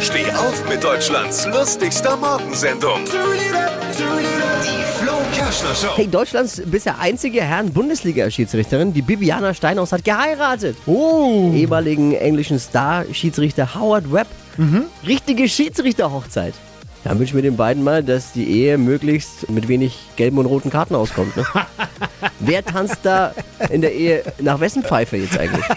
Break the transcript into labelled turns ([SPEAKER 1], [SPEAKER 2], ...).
[SPEAKER 1] Steh auf mit Deutschlands lustigster Morgensendung. Die Flo Kerschner Show.
[SPEAKER 2] Hey, Deutschlands bisher einzige Herren-Bundesliga-Schiedsrichterin, die Bibiana Steinhaus, hat geheiratet.
[SPEAKER 3] Oh.
[SPEAKER 2] Ehemaligen englischen Star-Schiedsrichter Howard Webb. Richtige Schiedsrichterhochzeit. Da wünsche ich mir den beiden mal, dass die Ehe möglichst mit wenig gelben und roten Karten auskommt. Ne? Wer tanzt da in der Ehe nach wessen Pfeife jetzt eigentlich?